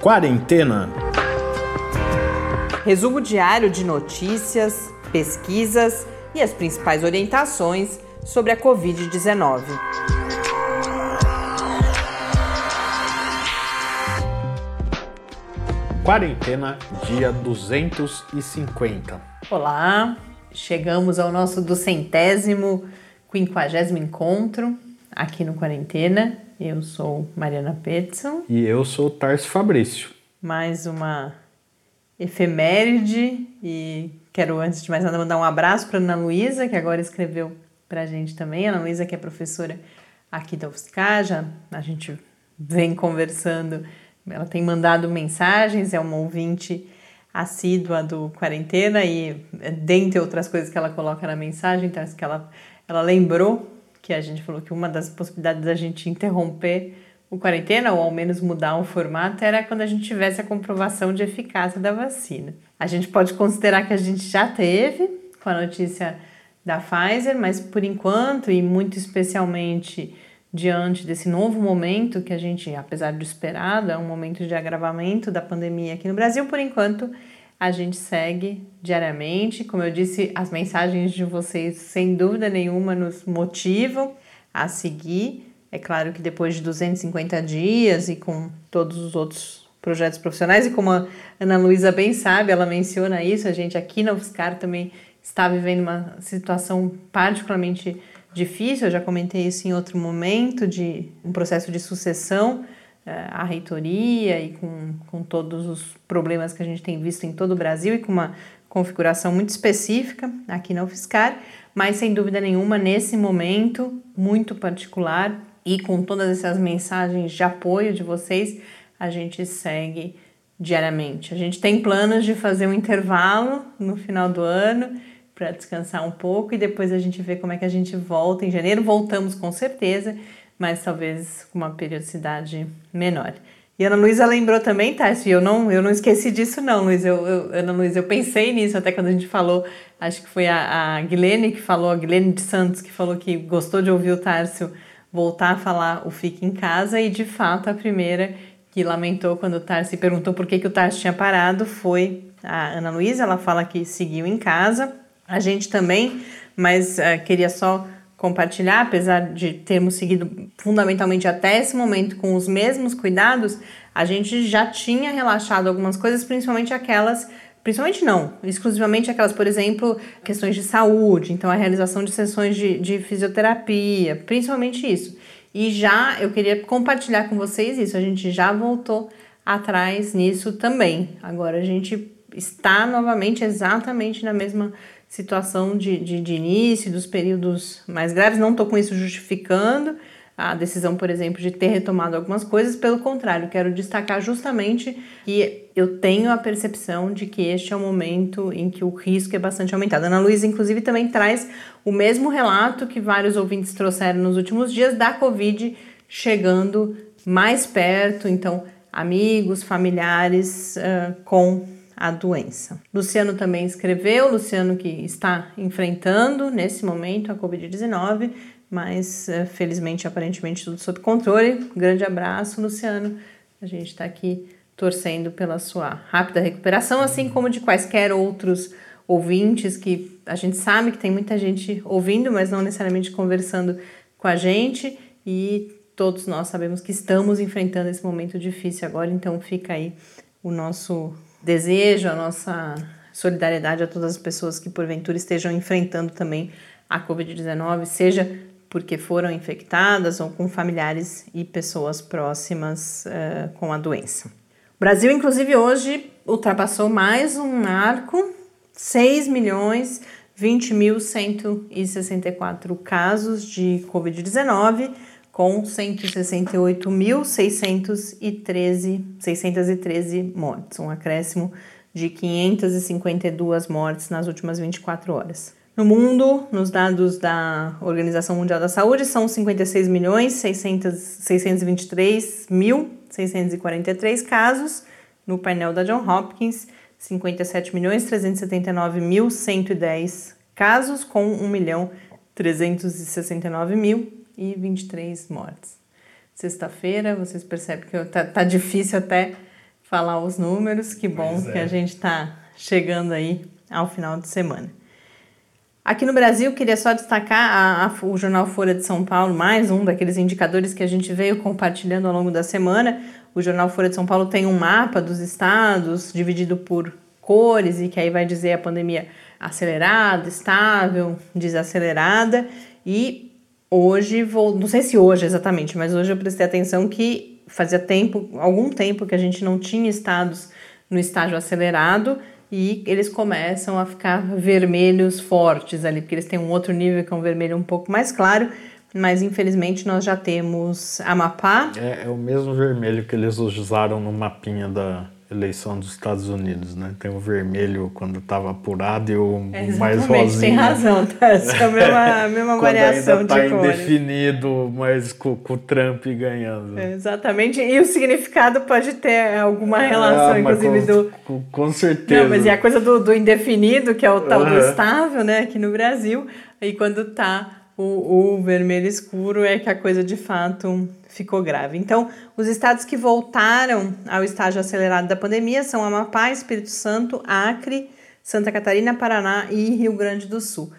Quarentena. Resumo diário de notícias, pesquisas e as principais orientações sobre a Covid-19. Quarentena, dia 250. Olá, chegamos ao nosso duzentésimo, quinquagésimo encontro aqui no Quarentena. Eu sou Mariana Peterson. E eu sou Tarso Fabrício. Mais uma efeméride e quero, antes de mais nada, mandar um abraço para Ana Luísa, que agora escreveu para a gente também. Ana Luísa, que é professora aqui da UFSCar, já a gente vem conversando, ela tem mandado mensagens, é uma ouvinte assídua do Quarentena e, dentre outras coisas que ela coloca na mensagem, então, que ela, ela lembrou que a gente falou que uma das possibilidades da gente interromper o quarentena, ou ao menos mudar o formato, era quando a gente tivesse a comprovação de eficácia da vacina. A gente pode considerar que a gente já teve com a notícia da Pfizer, mas por enquanto, e muito especialmente diante desse novo momento que a gente, apesar do esperado, é um momento de agravamento da pandemia aqui no Brasil, por enquanto a gente segue diariamente. Como eu disse, as mensagens de vocês, sem dúvida nenhuma, nos motivam a seguir. É claro que depois de 250 dias e com todos os outros projetos profissionais, e como a Ana Luísa bem sabe, ela menciona isso, a gente aqui na UFSCar também está vivendo uma situação particularmente difícil, eu já comentei isso em outro momento, de um processo de sucessão à reitoria e com, com todos os problemas que a gente tem visto em todo o Brasil e com uma configuração muito específica aqui na UFSCar, mas sem dúvida nenhuma, nesse momento muito particular e com todas essas mensagens de apoio de vocês, a gente segue diariamente. A gente tem planos de fazer um intervalo no final do ano para descansar um pouco e depois a gente vê como é que a gente volta. Em janeiro voltamos com certeza mas talvez com uma periodicidade menor. E Ana Luísa lembrou também, Tarso, e eu não, eu não esqueci disso não, Luiz, eu, eu, Ana Luísa, eu pensei nisso até quando a gente falou, acho que foi a, a Guilene que falou, a Guilene de Santos que falou que gostou de ouvir o Tárcio voltar a falar o Fique em Casa, e de fato a primeira que lamentou quando o Tarso perguntou por que, que o Tarso tinha parado foi a Ana Luísa, ela fala que seguiu em casa, a gente também, mas uh, queria só compartilhar, apesar de termos seguido fundamentalmente até esse momento com os mesmos cuidados, a gente já tinha relaxado algumas coisas, principalmente aquelas Principalmente não, exclusivamente aquelas, por exemplo, questões de saúde, então a realização de sessões de, de fisioterapia, principalmente isso. E já eu queria compartilhar com vocês isso, a gente já voltou atrás nisso também. Agora a gente está novamente exatamente na mesma situação de, de, de início, dos períodos mais graves. Não estou com isso justificando a decisão, por exemplo, de ter retomado algumas coisas, pelo contrário, quero destacar justamente que eu tenho a percepção de que este é o momento em que o risco é bastante aumentado. Ana Luísa, inclusive, também traz o mesmo relato que vários ouvintes trouxeram nos últimos dias da Covid chegando mais perto, então, amigos, familiares uh, com a doença. Luciano também escreveu, Luciano que está enfrentando nesse momento a Covid-19, mas eh, felizmente, aparentemente, tudo sob controle. grande abraço, Luciano. A gente está aqui torcendo pela sua rápida recuperação, assim como de quaisquer outros ouvintes que a gente sabe que tem muita gente ouvindo, mas não necessariamente conversando com a gente e todos nós sabemos que estamos enfrentando esse momento difícil agora, então fica aí o nosso desejo, a nossa solidariedade a todas as pessoas que porventura estejam enfrentando também a Covid-19, seja porque foram infectadas ou com familiares e pessoas próximas uh, com a doença. O Brasil, inclusive, hoje ultrapassou mais um marco, 6 milhões 20.164 casos de Covid-19, com 168.613 mortes, um acréscimo de 552 mortes nas últimas 24 horas. No mundo, nos dados da Organização Mundial da Saúde, são 56 milhões 623 mil 643 casos. No painel da John Hopkins, 57 milhões 379 mil 110 casos, com 1 milhão 369 mil e 23 mortes. Sexta-feira, vocês percebem que tá, tá difícil até falar os números. Que bom é. que a gente está chegando aí ao final de semana. Aqui no Brasil, queria só destacar a, a, o Jornal Folha de São Paulo, mais um daqueles indicadores que a gente veio compartilhando ao longo da semana. O Jornal Folha de São Paulo tem um mapa dos estados dividido por cores e que aí vai dizer a pandemia acelerada, estável, desacelerada. E hoje, vou, não sei se hoje exatamente, mas hoje eu prestei atenção que fazia tempo, algum tempo que a gente não tinha estados no estágio acelerado e eles começam a ficar vermelhos fortes ali, porque eles têm um outro nível que é um vermelho um pouco mais claro, mas infelizmente nós já temos Amapá. É, é o mesmo vermelho que eles usaram no mapinha da, eleição dos Estados Unidos, né? Tem o vermelho quando estava apurado e o é, mais rosinha. tem razão, tá? É a mesma, a mesma variação ainda tá de cores. indefinido, mas com, com, o Trump ganhando. É, exatamente, e o significado pode ter alguma ah, relação, ah, inclusive, com, do... Com, com, certeza. Não, mas é a coisa do, do indefinido, que é o tal uhum. do estável, né? Aqui no Brasil, aí quando tá o, o vermelho escuro é que a coisa de fato ficou grave. Então, os estados que voltaram ao estágio acelerado da pandemia são Amapá, Espírito Santo, Acre, Santa Catarina, Paraná e Rio Grande do Sul.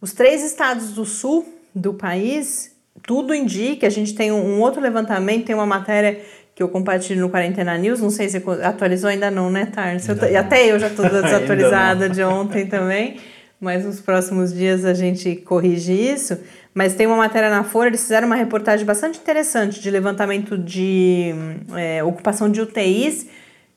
Os três estados do sul do país, tudo indica, a gente tem um outro levantamento, tem uma matéria que eu compartilho no Quarentena News, não sei se atualizou ainda não, né, Tarso? Até eu já estou desatualizada de ontem também, mas nos próximos dias a gente corrige isso. Mas tem uma matéria na Folha, eles fizeram uma reportagem bastante interessante de levantamento de é, ocupação de UTIs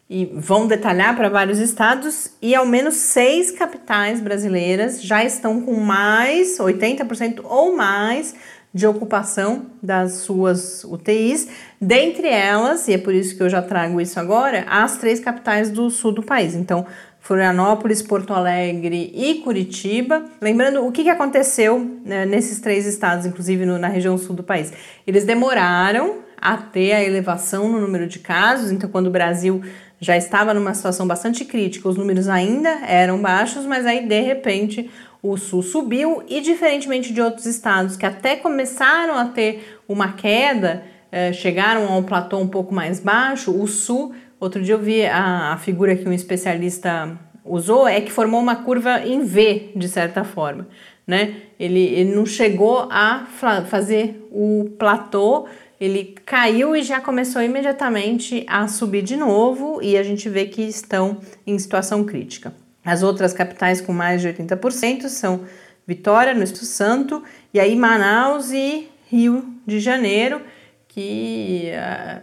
e vão detalhar para vários estados e ao menos seis capitais brasileiras já estão com mais, 80% ou mais de ocupação das suas UTIs, dentre elas, e é por isso que eu já trago isso agora, as três capitais do sul do país. Então, Florianópolis, Porto Alegre e Curitiba. Lembrando o que, que aconteceu né, nesses três estados, inclusive no, na região sul do país. Eles demoraram a ter a elevação no número de casos, então quando o Brasil já estava numa situação bastante crítica, os números ainda eram baixos, mas aí de repente o sul subiu e diferentemente de outros estados que até começaram a ter uma queda, eh, chegaram a um platô um pouco mais baixo, o sul Outro dia eu vi a, a figura que um especialista usou, é que formou uma curva em V, de certa forma. Né? Ele, ele não chegou a fazer o platô, ele caiu e já começou imediatamente a subir de novo e a gente vê que estão em situação crítica. As outras capitais com mais de 80% são Vitória, no Espírito Santo, e aí Manaus e Rio de Janeiro, que uh,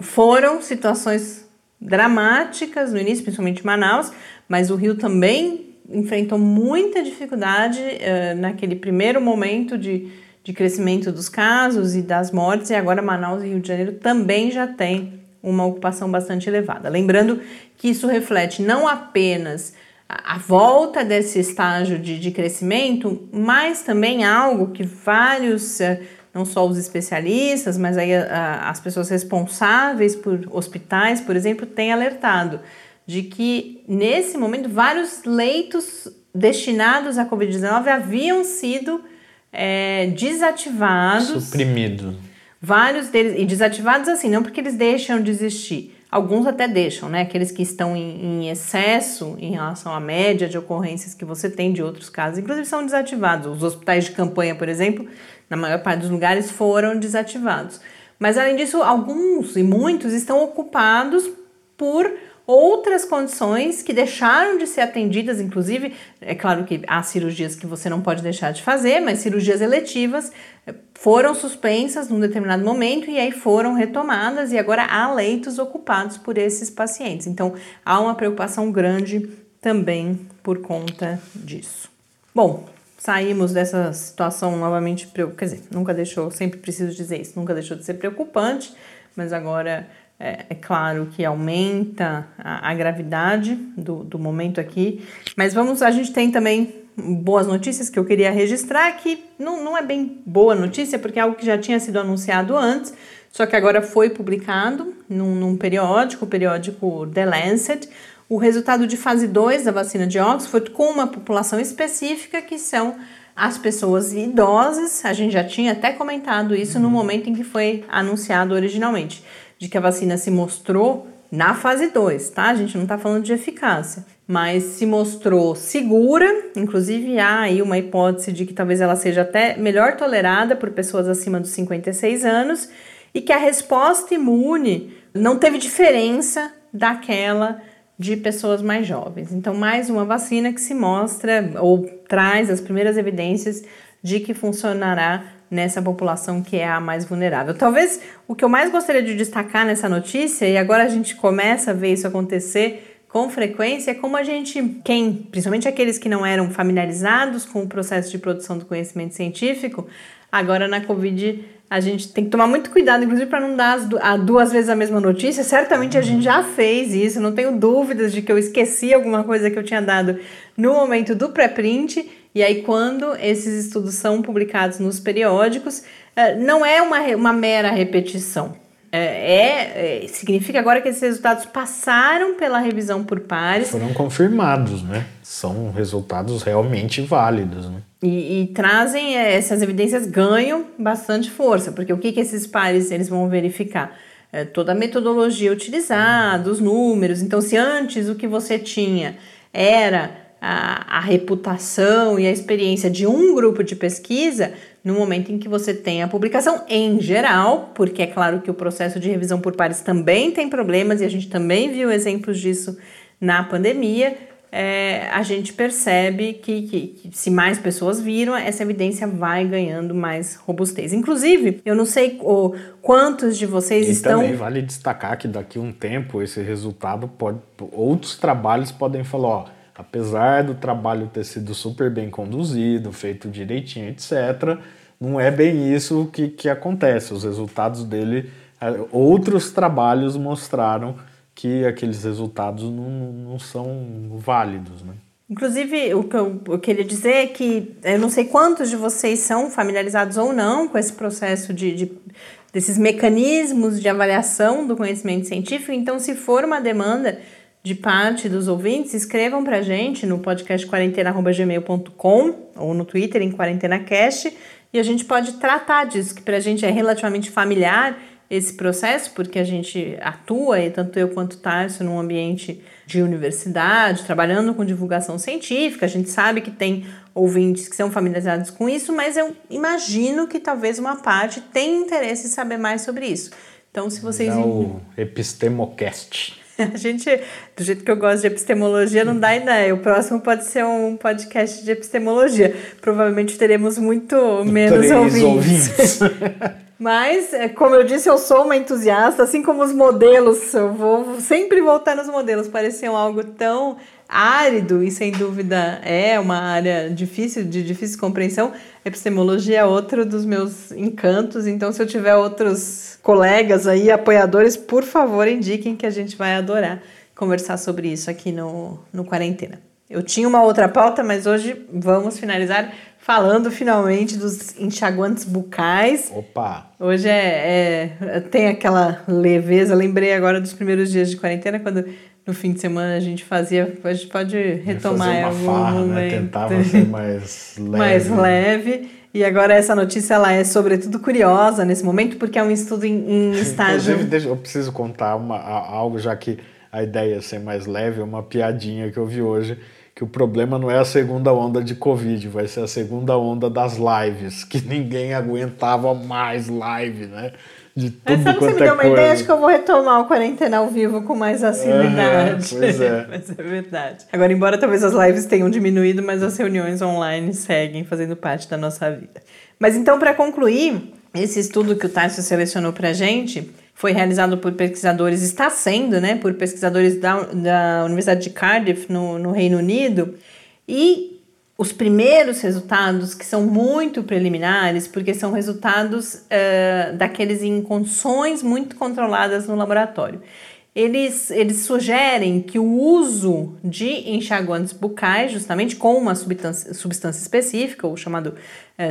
foram situações dramáticas no início, principalmente Manaus, mas o Rio também enfrentou muita dificuldade uh, naquele primeiro momento de, de crescimento dos casos e das mortes, e agora Manaus e Rio de Janeiro também já têm uma ocupação bastante elevada. Lembrando que isso reflete não apenas a, volta desse estágio de, de crescimento, mas também algo que vários. Não só os especialistas, mas aí a, as pessoas responsáveis por hospitais, por exemplo, têm alertado de que nesse momento vários leitos destinados à Covid-19 haviam sido é, desativados. Suprimidos. Vários deles, e desativados assim, não porque eles deixam de existir. Alguns até deixam, né? Aqueles que estão em, em, excesso em relação à média de ocorrências que você tem de outros casos, inclusive são desativados. Os hospitais de campanha, por exemplo, na maior parte dos lugares foram desativados. Mas além disso, alguns e muitos estão ocupados por outras condições que deixaram de ser atendidas, inclusive, é claro que há cirurgias que você não pode deixar de fazer, mas cirurgias eletivas eh, foram suspensas num determinado momento e aí foram retomadas e agora há leitos ocupados por esses pacientes. Então, há uma preocupação grande também por conta disso. Bom, saímos dessa situação novamente, quer dizer, nunca deixou, sempre preciso dizer isso, nunca deixou de ser preocupante, mas agora é, é claro que aumenta a, a gravidade do, do momento aqui. Mas vamos, a gente tem também boas notícias que eu queria registrar, que não, não é bem boa notícia, porque é algo que já tinha sido anunciado antes, só que agora foi publicado num, num periódico, o periódico The Lancet, o resultado de fase 2 da vacina de Oxford com uma população específica que são as pessoas idosas. A gente já tinha até comentado isso no momento em que foi anunciado originalmente, de que a vacina se mostrou na fase 2, tá? A gente não está falando de eficácia, mas se mostrou segura, inclusive há aí uma hipótese de que talvez ela seja até melhor tolerada por pessoas acima dos 56 anos e que a resposta imune não teve diferença daquela de pessoas mais jovens. Então, mais uma vacina que se mostra ou traz as primeiras evidências de que funcionará nessa população que é a mais vulnerável. Talvez o que eu mais gostaria de destacar nessa notícia, e agora a gente começa a ver isso acontecer com frequência, é como a gente, quem, principalmente aqueles que não eram familiarizados com o processo de produção do conhecimento científico, agora na Covid a gente tem que tomar muito cuidado, inclusive, para não dar as duas vezes a mesma notícia. Certamente a gente já fez isso, não tenho dúvidas de que eu esqueci alguma coisa que eu tinha dado no momento do pré-print. E aí, quando esses estudos são publicados nos periódicos, eh, não é uma, uma mera repetição. É, é, é, significa agora que esses resultados passaram pela revisão por pares. Foram confirmados, né? São resultados realmente válidos, né? E, e, trazem é, essas evidências ganham bastante força, porque o que, que esses pares eles vão verificar? É, toda a metodologia utilizada, os números. Então, se antes o que você tinha era a, a reputação e a experiência de um grupo de pesquisa, no momento em que você tem a publicação em geral, porque é claro que o processo de revisão por pares também tem problemas e a gente também viu exemplos disso na pandemia é, a gente percebe que, que, que, se mais pessoas viram, essa evidência vai ganhando mais robustez. Inclusive, eu não sei o, quantos de vocês e estão. Também vale destacar que daqui a um tempo esse resultado pode. Outros trabalhos podem falar, ó, apesar do trabalho ter sido super bem conduzido, feito direitinho, etc., não é bem isso que, que acontece. Os resultados dele, é, outros trabalhos mostraram que aqueles resultados não, não são válidos, né? Inclusive, o que eu, queria dizer é que eu não sei quantos de vocês são familiarizados ou não com esse processo de, de desses mecanismos de avaliação do conhecimento científico. Então, se for uma demanda de parte dos ouvintes, escrevam para a gente no podcast quarentena.gmail.com ou no Twitter em QuarentenaCast e a gente pode tratar disso, que para a gente é relativamente familiar esse processo, porque a gente atua, e tanto eu quanto o Tarso, num ambiente de universidade, trabalhando com divulgação científica. A gente sabe que tem ouvintes que são familiarizados com isso, mas eu imagino que talvez uma parte tenha interesse em saber mais sobre isso. Então, se vocês. É o Epistemocast. A gente, do jeito que eu gosto de epistemologia, não dá ideia. O próximo pode ser um podcast de epistemologia. Provavelmente teremos muito menos Três ouvintes. ouvintes. Mas, é, como eu disse, eu sou uma entusiasta, assim como os modelos, eu vou sempre voltar nos modelos, pareciam algo tão árido e sem dúvida é uma área difícil, de difícil compreensão. Epistemologia é outro dos meus encantos, então se eu tiver outros colegas aí, apoiadores, por favor, indiquem que a gente vai adorar conversar sobre isso aqui no, no Quarentena. Eu tinha uma outra pauta, mas hoje vamos finalizar falando finalmente dos enxaguantes bucais. Opa! Hoje é, é, tem aquela leveza. Lembrei agora dos primeiros dias de quarentena, quando no fim de semana a gente fazia. A gente pode retomar em algum farra, né? momento. Né? Tentava ser mais leve. mais leve. E agora essa notícia ela é sobretudo curiosa nesse momento, porque é um estudo em, em estágio. Inclusive, deixa, eu preciso contar uma, algo, já que a ideia é ser mais leve, uma piadinha que eu vi hoje que o problema não é a segunda onda de Covid, vai ser a segunda onda das lives, que ninguém aguentava mais live, né? De tudo que você me deu uma ideia? Acho que eu vou retomar o quarentena ao vivo com mais assiduidade. Uhum, pois é. mas é verdade. Agora, embora talvez as lives tenham diminuído, mas as reuniões online seguem fazendo parte da nossa vida. Mas então, para concluir, esse estudo que o Tarso selecionou para gente foi realizado por pesquisadores, está sendo, né, por pesquisadores da, da Universidade de Cardiff, no, no Reino Unido, e os primeiros resultados, que são muito preliminares, porque são resultados uh, daqueles em condições muito controladas no laboratório. Eles, eles sugerem que o uso de enxaguantes bucais, justamente com uma substância, substância específica, o chamado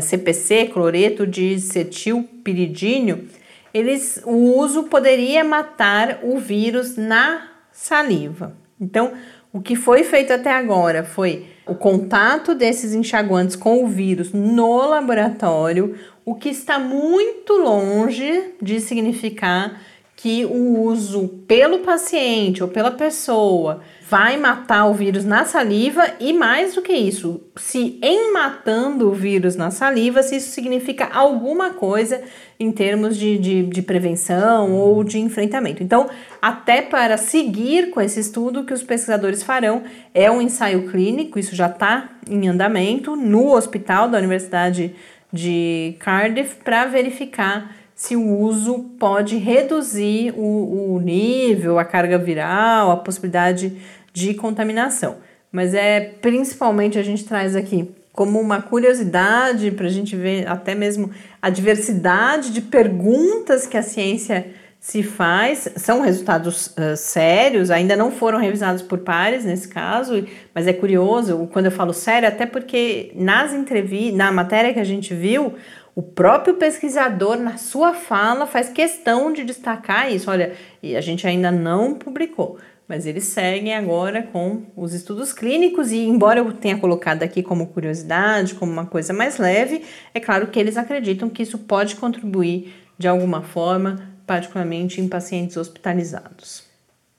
CPC, cloreto de cetilpiridínio, eles, o uso poderia matar o vírus na saliva. Então, o que foi feito até agora foi o contato desses enxaguantes com o vírus no laboratório, o que está muito longe de significar que o uso pelo paciente ou pela pessoa vai matar o vírus na saliva e mais do que isso, se em matando o vírus na saliva, se isso significa alguma coisa em termos de, de, de prevenção ou de enfrentamento. Então, até para seguir com esse estudo que os pesquisadores farão, é um ensaio clínico, isso já está em andamento no hospital da Universidade de Cardiff para verificar se o uso pode reduzir o, o nível, a carga viral, a possibilidade de contaminação. Mas é principalmente a gente traz aqui como uma curiosidade para a gente ver até mesmo a diversidade de perguntas que a ciência se faz. São resultados uh, sérios, ainda não foram revisados por pares nesse caso, mas é curioso quando eu falo sério, até porque nas entrevistas, na matéria que a gente viu, o próprio pesquisador, na sua fala, faz questão de destacar isso. Olha, e a gente ainda não publicou, mas eles seguem agora com os estudos clínicos. E, embora eu tenha colocado aqui como curiosidade, como uma coisa mais leve, é claro que eles acreditam que isso pode contribuir de alguma forma, particularmente em pacientes hospitalizados.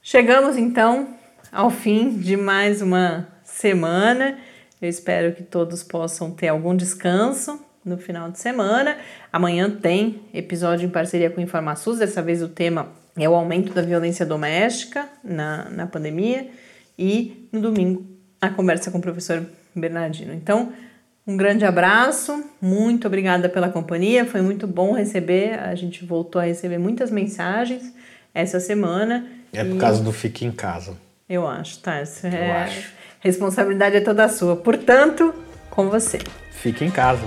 Chegamos então ao fim de mais uma semana. Eu espero que todos possam ter algum descanso no final de semana. Amanhã tem episódio em parceria com o InformaSUS, dessa vez o tema é o aumento da violência doméstica na, na pandemia. E no domingo, a conversa com o professor Bernardino. Então, um grande abraço, muito obrigada pela companhia, foi muito bom receber, a gente voltou a receber muitas mensagens essa semana. É por causa do Fique em Casa. Eu acho, tá? É... Eu acho. Responsabilidade é toda sua. Portanto, com você. Fique em casa.